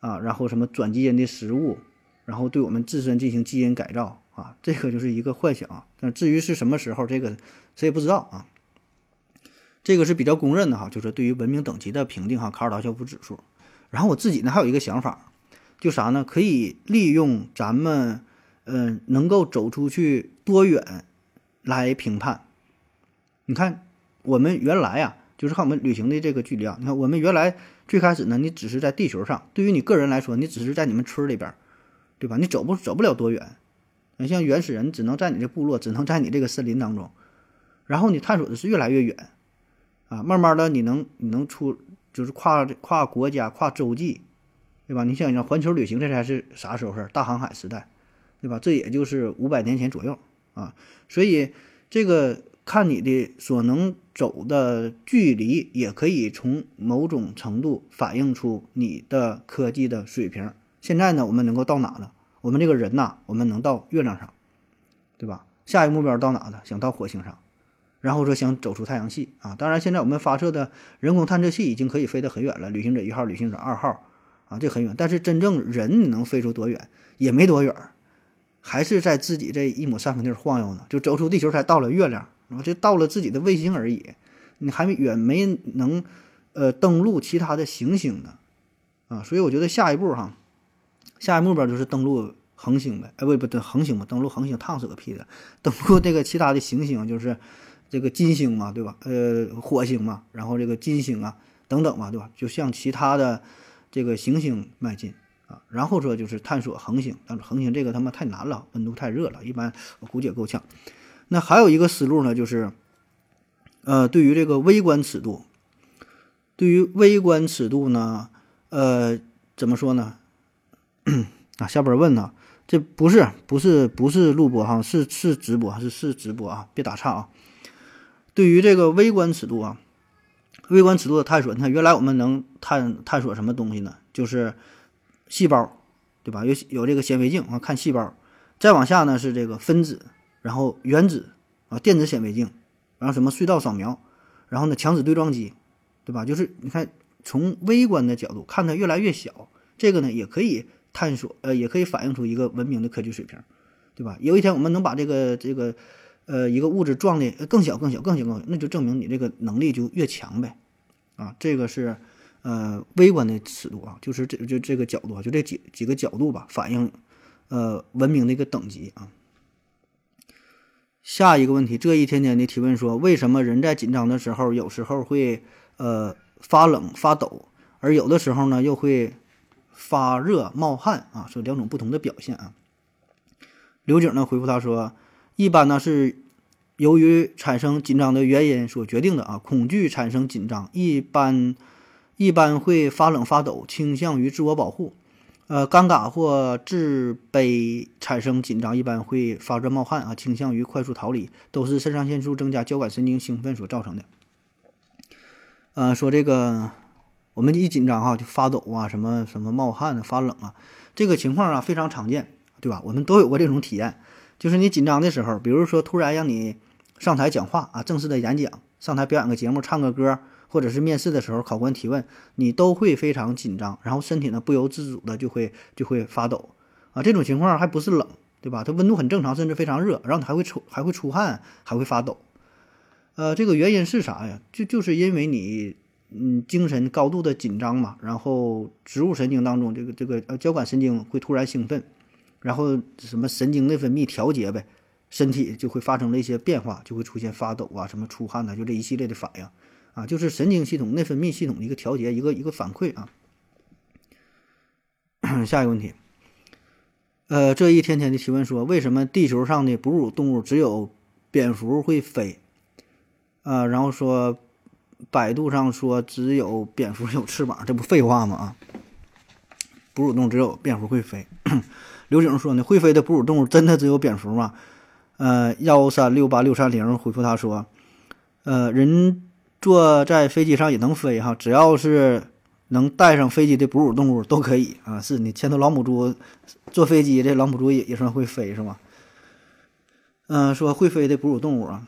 啊，然后什么转基因的食物，然后对我们自身进行基因改造，啊，这个就是一个幻想。但至于是什么时候，这个谁也不知道啊。这个是比较公认的哈，就是对于文明等级的评定哈，卡尔达肖夫指数。然后我自己呢还有一个想法，就啥呢？可以利用咱们嗯能够走出去多远来评判。你看我们原来啊。就是看我们旅行的这个距离啊，你看我们原来最开始呢，你只是在地球上，对于你个人来说，你只是在你们村里边，对吧？你走不走不了多远，你像原始人只能在你这部落，只能在你这个森林当中，然后你探索的是越来越远，啊，慢慢的你能你能出就是跨跨国家跨洲际，对吧？你想想环球旅行这才是啥时候事儿？大航海时代，对吧？这也就是五百年前左右啊，所以这个。看你的所能走的距离，也可以从某种程度反映出你的科技的水平。现在呢，我们能够到哪呢？我们这个人呐，我们能到月亮上，对吧？下一个目标到哪呢？想到火星上，然后说想走出太阳系啊。当然，现在我们发射的人工探测器已经可以飞得很远了，旅行者一号、旅行者二号啊，这很远。但是真正人能飞出多远，也没多远，还是在自己这一亩三分地晃悠呢。就走出地球才到了月亮。然后就到了自己的卫星而已，你还远没能，呃，登陆其他的行星呢，啊，所以我觉得下一步哈，下一目标就是登陆恒星呗，哎，不不对，恒星嘛，登陆恒星烫死个屁的，登陆这个其他的行星就是这个金星嘛，对吧？呃，火星嘛，然后这个金星啊等等嘛，对吧？就向其他的这个行星迈进啊，然后说就是探索恒星，但是恒星这个他妈太难了，温度太热了，一般我估计也够呛。那还有一个思路呢，就是，呃，对于这个微观尺度，对于微观尺度呢，呃，怎么说呢？*clears throat* 啊，下边问呢，这不是不是不是录播哈，是是直播，是是直播啊，别打岔啊。对于这个微观尺度啊，微观尺度的探索，你看原来我们能探探索什么东西呢？就是细胞，对吧？有有这个显微镜啊，看细胞。再往下呢是这个分子，然后原子啊，电子显微镜，然后什么隧道扫描，然后呢强子对撞机，对吧？就是你看从微观的角度看它越来越小，这个呢也可以探索，呃，也可以反映出一个文明的科技水平，对吧？有一天我们能把这个这个。呃，一个物质撞的更小、更小、更小、更小，那就证明你这个能力就越强呗，啊，这个是呃微观的尺度啊，就是这就这个角度啊，就这几几个角度吧，反映呃文明的一个等级啊。下一个问题，这一天天的提问说，为什么人在紧张的时候有时候会呃发冷发抖，而有的时候呢又会发热冒汗啊？说两种不同的表现啊。刘景呢回复他说。一般呢是由于产生紧张的原因所决定的啊，恐惧产生紧张，一般一般会发冷发抖，倾向于自我保护；呃，尴尬或自卑产生紧张，一般会发热冒汗啊，倾向于快速逃离，都是肾上腺素增加、交感神经兴奋所造成的。呃，说这个我们一紧张哈就发抖啊，什么什么冒汗啊、发冷啊，这个情况啊非常常见，对吧？我们都有过这种体验。就是你紧张的时候，比如说突然让你上台讲话啊，正式的演讲，上台表演个节目，唱个歌，或者是面试的时候考官提问，你都会非常紧张，然后身体呢不由自主的就会就会发抖啊。这种情况还不是冷，对吧？它温度很正常，甚至非常热，然后你还会出还会出汗，还会发抖。呃，这个原因是啥呀？就就是因为你嗯精神高度的紧张嘛，然后植物神经当中这个这个呃交感神经会突然兴奋。然后什么神经内分泌调节呗，身体就会发生了一些变化，就会出现发抖啊，什么出汗呐，就这一系列的反应啊，就是神经系统、内分泌系统的一个调节，一个一个反馈啊。*coughs* 下一个问题，呃，这一天天的提问说，为什么地球上的哺乳动物只有蝙蝠会飞？啊，然后说百度上说只有蝙蝠有翅膀，这不废话吗？啊，哺乳动物只有蝙蝠会飞。*clears throat* 刘景说呢，会飞的哺乳动物真的只有蝙蝠吗？呃，幺三六八六三零回复他说，呃，人坐在飞机上也能飞哈，只要是能带上飞机的哺乳动物都可以啊。是你牵头老母猪坐飞机，这老母猪也也算会飞是吗？嗯，说会飞的哺乳动物啊，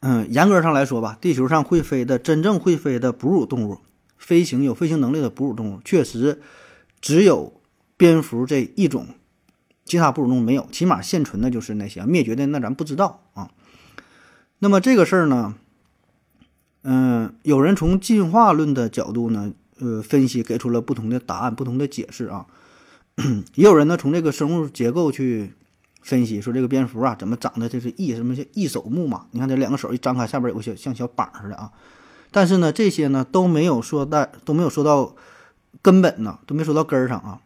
嗯，严格上来说吧，地球上会飞的真正会飞的哺乳动物，飞行有飞行能力的哺乳动物，确实只有。蝙蝠这一种，其他哺乳动物没有，起码现存的就是那些灭绝的，那咱不知道啊。那么这个事儿呢，嗯，有人从进化论的角度呢，呃，分析给出了不同的答案，不同的解释啊。*coughs* 也有人呢从这个生物结构去分析，说这个蝙蝠啊，怎么长得这是翼什么像翼手目嘛？你看这两个手一张开，下边有个小像小膀似的啊。但是呢，这些呢都没有说到都没有说到根本呢，都没说到根儿上啊。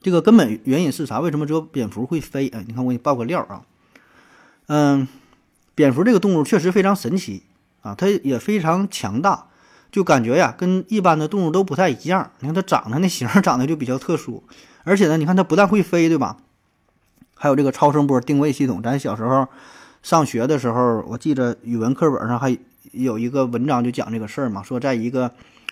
这个根本原因是啥？为什么只有蝙蝠会飞？哎，你看我给你爆个料啊，嗯，蝙蝠这个动物确实非常神奇啊，它也非常强大，就感觉呀跟一般的动物都不太一样。你看它长得那形长得就比较特殊，而且呢，你看它不但会飞，对吧？还有这个超声波定位系统。咱小时候上学的时候，我记着语文课本上还有一个文章就讲这个事儿嘛，说在一个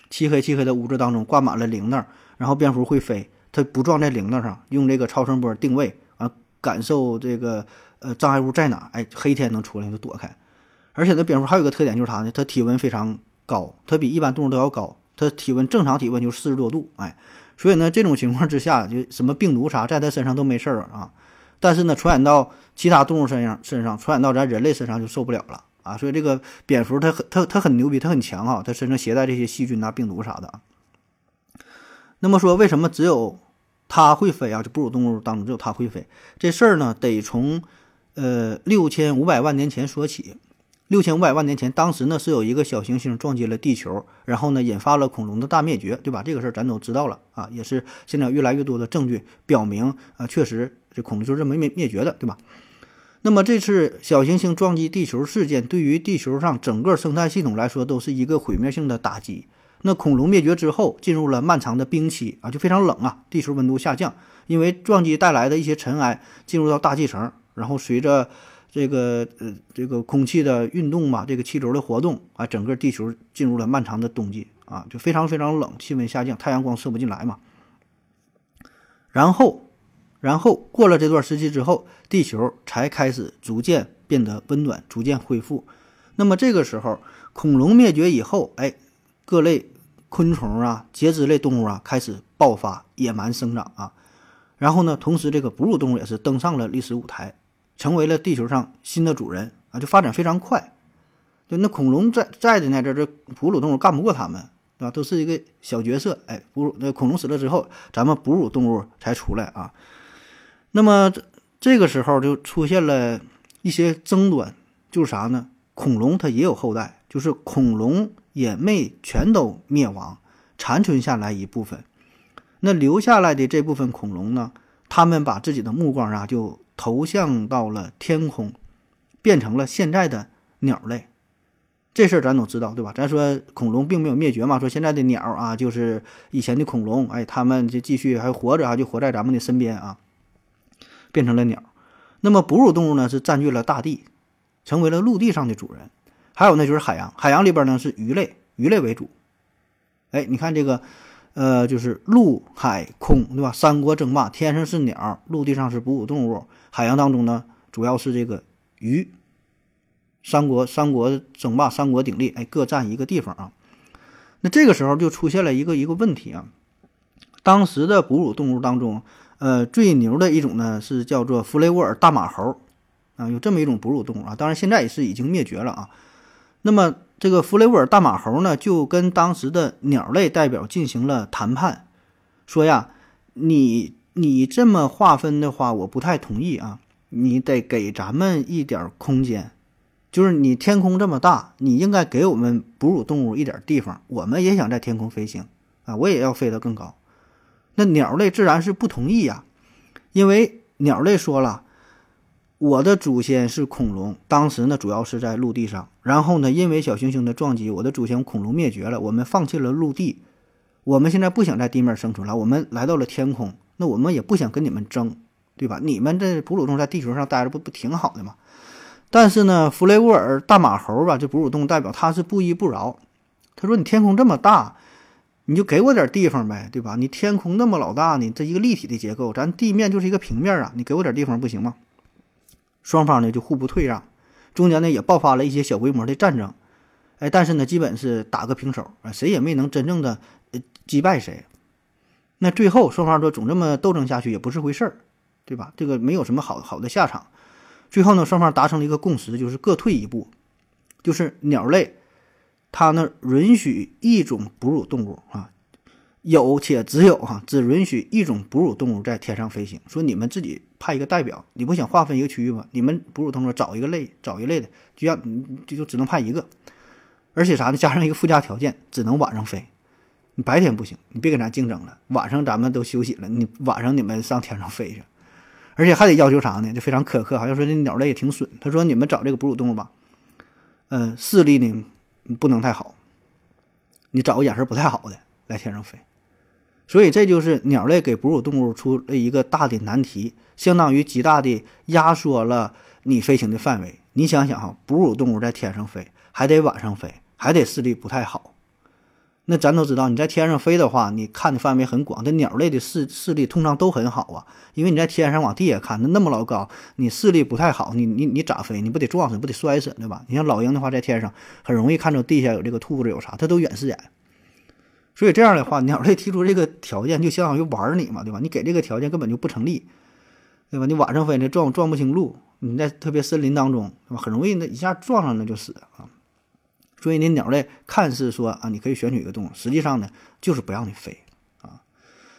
漆黑漆黑的屋子当中挂满了铃铛，然后蝙蝠会飞。它不撞在铃铛上，用这个超声波定位啊，感受这个呃障碍物在哪，哎，黑天能出来就躲开。而且那蝙蝠还有个特点就是啥呢？它体温非常高，它比一般动物都要高。它体温正常体温就四十多度，哎，所以呢这种情况之下，就什么病毒啥在它身上都没事儿啊。但是呢传染到其他动物身上身上，传染到咱人类身上就受不了了啊。所以这个蝙蝠它很它它很牛逼，它很强啊，它身上携带这些细菌啊、病毒啥的。那么说为什么只有？它会飞啊，就哺乳动物当中只有它会飞。这事儿呢，得从呃六千五百万年前说起。六千五百万年前，当时呢是有一个小行星撞击了地球，然后呢引发了恐龙的大灭绝，对吧？这个事儿咱都知道了啊，也是现在越来越多的证据表明啊，确实这恐龙就是这么灭灭绝的，对吧？那么这次小行星撞击地球事件，对于地球上整个生态系统来说，都是一个毁灭性的打击。那恐龙灭绝之后，进入了漫长的冰期啊，就非常冷啊，地球温度下降，因为撞击带来的一些尘埃进入到大气层，然后随着这个呃这个空气的运动嘛，这个气流的活动啊，整个地球进入了漫长的冬季啊，就非常非常冷，气温下降，太阳光射不进来嘛。然后，然后过了这段时期之后，地球才开始逐渐变得温暖，逐渐恢复。那么这个时候，恐龙灭绝以后，哎，各类昆虫啊、节肢类动物啊开始爆发、野蛮生长啊。然后呢，同时这个哺乳动物也是登上了历史舞台。成为了地球上新的主人啊，就发展非常快。就那恐龙在在的呢，这这哺乳动物干不过他们，对吧？都是一个小角色。哎，哺乳那恐龙死了之后，咱们哺乳动物才出来啊。那么这这个时候就出现了一些争端，就是啥呢？恐龙它也有后代，就是恐龙也没全都灭亡，残存下来一部分。那留下来的这部分恐龙呢，他们把自己的目光啊就。投向到了天空，变成了现在的鸟类。这事儿咱都知道，对吧？咱说恐龙并没有灭绝嘛，说现在的鸟啊，就是以前的恐龙，哎，他们就继续还活着啊，就活在咱们的身边啊，变成了鸟。那么哺乳动物呢，是占据了大地，成为了陆地上的主人。还有呢，就是海洋，海洋里边呢是鱼类，鱼类为主。哎，你看这个。呃，就是陆海空，对吧？三国争霸，天上是鸟，陆地上是哺乳动物，海洋当中呢，主要是这个鱼。三国三国争霸，三国鼎立，哎，各占一个地方啊。那这个时候就出现了一个一个问题啊。当时的哺乳动物当中，呃，最牛的一种呢是叫做弗雷沃尔大马猴啊，有这么一种哺乳动物啊，当然现在也是已经灭绝了啊。那么。这个弗雷沃尔大马猴呢，就跟当时的鸟类代表进行了谈判，说呀，你你这么划分的话，我不太同意啊，你得给咱们一点空间，就是你天空这么大，你应该给我们哺乳动物一点地方，我们也想在天空飞行啊，我也要飞得更高。那鸟类自然是不同意呀，因为鸟类说了。我的祖先是恐龙，当时呢主要是在陆地上，然后呢因为小行星的撞击，我的祖先恐龙灭绝了，我们放弃了陆地，我们现在不想在地面生存了，我们来到了天空，那我们也不想跟你们争，对吧？你们这哺乳动物在地球上待着不不挺好的吗？但是呢，弗雷沃尔大马猴吧，这哺乳动物代表他是不依不饶，他说你天空这么大，你就给我点地方呗，对吧？你天空那么老大呢，这一个立体的结构，咱地面就是一个平面啊，你给我点地方不行吗？双方呢就互不退让，中间呢也爆发了一些小规模的战争，哎，但是呢基本是打个平手啊，谁也没能真正的击败谁。那最后双方说总这么斗争下去也不是回事儿，对吧？这个没有什么好好的下场。最后呢双方达成了一个共识，就是各退一步，就是鸟类，它呢允许一种哺乳动物啊。有且只有哈，只允许一种哺乳动物在天上飞行。说你们自己派一个代表，你不想划分一个区域吗？你们哺乳动物找一个类，找一类的，就让就就只能派一个。而且啥呢？加上一个附加条件，只能晚上飞，你白天不行，你别跟咱竞争了。晚上咱们都休息了，你晚上你们上天上飞去。而且还得要求啥呢？就非常苛刻，好像说这鸟类也挺损。他说你们找这个哺乳动物吧，嗯，视力呢不能太好，你找个眼神不太好的来天上飞。所以这就是鸟类给哺乳动物出了一个大的难题，相当于极大的压缩了你飞行的范围。你想想哈，哺乳动物在天上飞，还得晚上飞，还得视力不太好。那咱都知道，你在天上飞的话，你看的范围很广。这鸟类的视视力通常都很好啊，因为你在天上往地下看，那那么老高，你视力不太好，你你你咋飞？你不得撞死，不得摔死，对吧？你像老鹰的话，在天上很容易看着地下有这个兔子有啥，它都远视眼。所以这样的话，鸟类提出这个条件就相当于玩你嘛，对吧？你给这个条件根本就不成立，对吧？你晚上飞那撞撞不清路，你在特别森林当中，对吧？很容易那一下撞上那就死啊。所以呢，鸟类看似说啊，你可以选取一个动物，实际上呢就是不让你飞啊。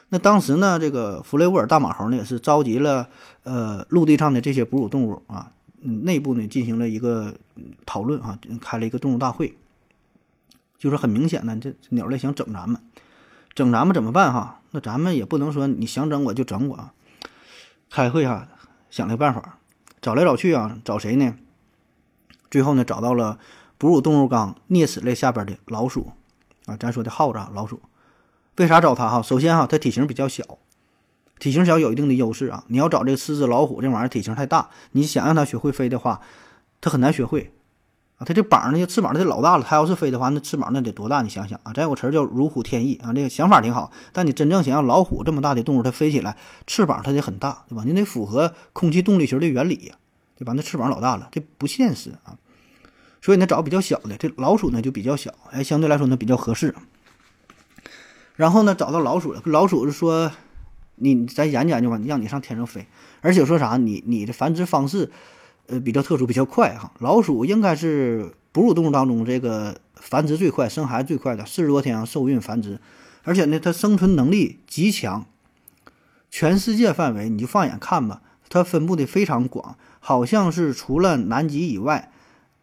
那当时呢，这个弗雷沃尔大马猴呢也是召集了呃陆地上的这些哺乳动物啊，内部呢进行了一个讨论啊，开了一个动物大会。就是很明显的，这鸟类想整咱们，整咱们怎么办哈？那咱们也不能说你想整我就整我啊。开会哈，想了个办法，找来找去啊，找谁呢？最后呢，找到了哺乳动物纲啮齿类下边的老鼠啊，咱说的耗子老鼠。为啥找它哈？首先哈，它体型比较小，体型小有一定的优势啊。你要找这个狮子、老虎这玩意儿体型太大，你想让它学会飞的话，它很难学会啊。它这膀那些翅膀那得老大了，它要是飞的话，那翅膀那得多大？你想想啊，咱有个词儿叫如虎添翼啊，这个想法挺好。但你真正想让老虎这么大的动物它飞起来，翅膀它得很大，对吧？你得符合空气动力学的原理呀，对吧？那翅膀老大了，这不现实啊。所以呢，找比较小的，这老鼠呢就比较小，哎，相对来说呢比较合适。然后呢，找到老鼠了，老鼠是说，你咱研究研究吧，让你上天上飞，而且说啥，你你的繁殖方式，呃，比较特殊，比较快哈。老鼠应该是哺乳动物当中这个繁殖最快、生孩子最快的，四十多天受孕繁殖，而且呢，它生存能力极强。全世界范围你就放眼看吧，它分布的非常广，好像是除了南极以外。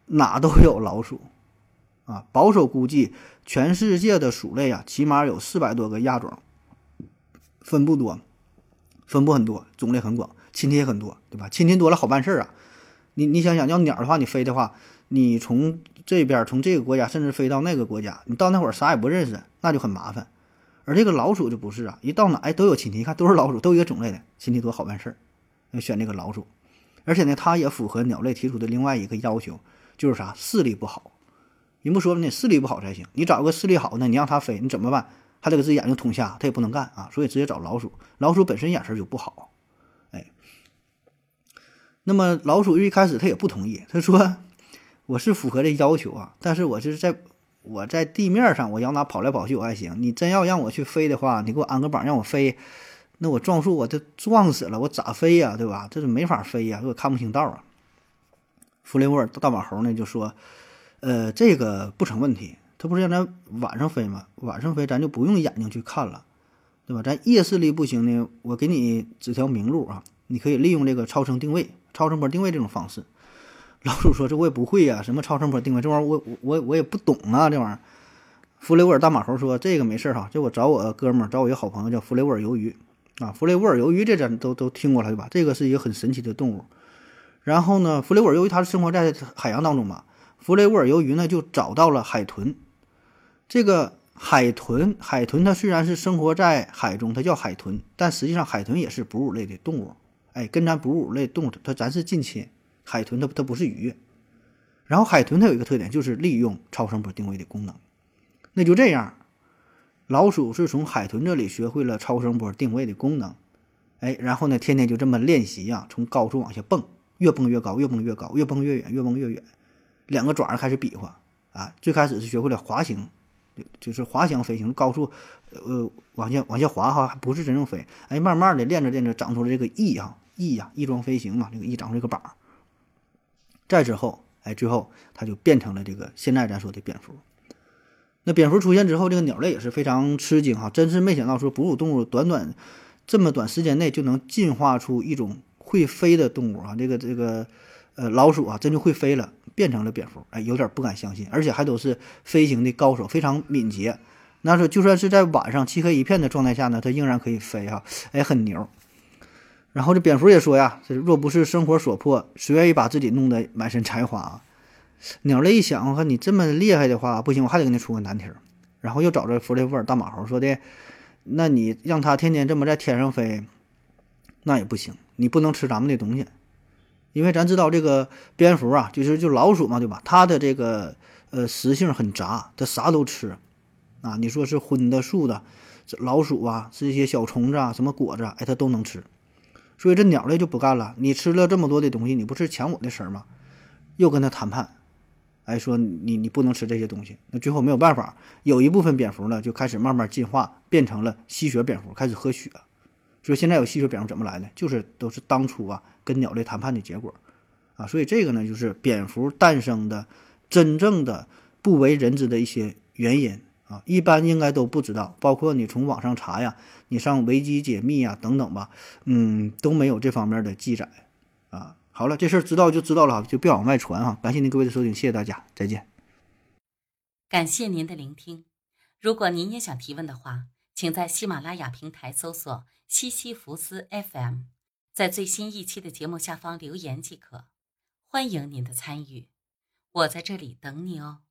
哪都有老鼠，*laughs* 啊，保守估计，全世界的鼠类啊，起码有四百多个亚种，分布多，分布很多，种类很广，亲戚也很多，对吧？亲戚多了好办事儿啊。你你想想要鸟的话，你飞的话，你从这边从这个国家，甚至飞到那个国家，你到那会儿啥也不认识，那就很麻烦。而这个老鼠就不是啊，一到哪哎都有亲戚，一看都是老鼠，都一个种类的，亲戚多好办事儿，要选这个老鼠。而且呢，它也符合鸟类提出的另外一个要求。就是啥视力不好，人不说了呢，视力不好才行。你找个视力好的，你让它飞，你怎么办？还得给自己眼睛捅瞎，它也不能干啊。所以直接找老鼠。老鼠本身眼神就不好，哎。那么老鼠一开始它也不同意，他说：“我是符合这要求啊，但是我就是在我在地面上，我要哪跑来跑去我还行。你真要让我去飞的话，你给我安个膀让我飞，那我撞树我就撞死了，我咋飞呀？对吧？这是没法飞呀，我看不清道啊。”弗雷沃尔大马猴呢就说：“呃，这个不成问题。他不是让咱晚上飞吗？晚上飞咱就不用眼睛去看了，对吧？咱夜视力不行呢，我给你指条明路啊，你可以利用这个超声定位、超声波定位这种方式。”老鼠说：“这我也不会呀，什么超声波定位这玩意儿，我我我也不懂啊，这玩意儿。”弗雷沃尔大马猴说：“这个没事哈，就我找我哥们儿，找我一个好朋友叫弗雷沃尔鱿鱼啊。弗雷沃尔鱿鱼这咱都都听过了对吧？这个是一个很神奇的动物。”然后呢，弗雷沃尔由于它是生活在海洋当中嘛，弗雷沃尔鱿鱼呢就找到了海豚。这个海豚，海豚它虽然是生活在海中，它叫海豚，但实际上海豚也是哺乳类的动物。哎，跟咱哺乳类动物它咱是近亲。海豚它它不是鱼。然后海豚它有一个特点，就是利用超声波定位的功能。那就这样，老鼠是从海豚这里学会了超声波定位的功能。哎，然后呢，天天就这么练习呀，从高处往下蹦。越蹦越高，越蹦越高，越蹦越远，越蹦越远。两个爪儿开始比划啊！最开始是学会了滑行，就是滑翔飞行，高速呃往下往下滑哈，不是真正飞。哎，慢慢的练着练着，长出了这个翼啊，翼呀，翼状飞行嘛，这个翼长出这个膀。再之后，哎，最后它就变成了这个现在咱说的蝙蝠。那蝙蝠出现之后，这个鸟类也是非常吃惊哈，真是没想到说哺乳动物短短这么短时间内就能进化出一种。会飞的动物啊，这个这个，呃，老鼠啊，真就会飞了，变成了蝙蝠，哎，有点不敢相信，而且还都是飞行的高手，非常敏捷。那说就算是在晚上漆黑一片的状态下呢，它仍然可以飞哈，哎，很牛。然后这蝙蝠也说呀，这若不是生活所迫，谁愿意把自己弄得满身才华啊？鸟类一想，我看你这么厉害的话，不行，我还得给你出个难题。然后又找着弗雷沃尔大马猴说的，那你让他天天这么在天上飞，那也不行。你不能吃咱们的东西，因为咱知道这个蝙蝠啊，就是就老鼠嘛，对吧？它的这个呃食性很杂，它啥都吃啊。你说是荤的、素的，老鼠啊，是一些小虫子啊，什么果子，哎，它都能吃。所以这鸟类就不干了，你吃了这么多的东西，你不是抢我的食儿吗？又跟他谈判，哎，说你你不能吃这些东西。那最后没有办法，有一部分蝙蝠呢就开始慢慢进化，变成了吸血蝙蝠，开始喝血。所以现在有吸血蝙蝠怎么来的？就是都是当初啊跟鸟类谈判的结果，啊，所以这个呢就是蝙蝠诞生的真正的不为人知的一些原因啊，一般应该都不知道，包括你从网上查呀，你上维基解密呀等等吧，嗯，都没有这方面的记载啊。好了，这事儿知道就知道了，就别往外传哈。感谢您各位的收听，谢谢大家，再见。感谢您的聆听，如果您也想提问的话，请在喜马拉雅平台搜索。西西弗斯 FM，在最新一期的节目下方留言即可，欢迎您的参与，我在这里等你哦。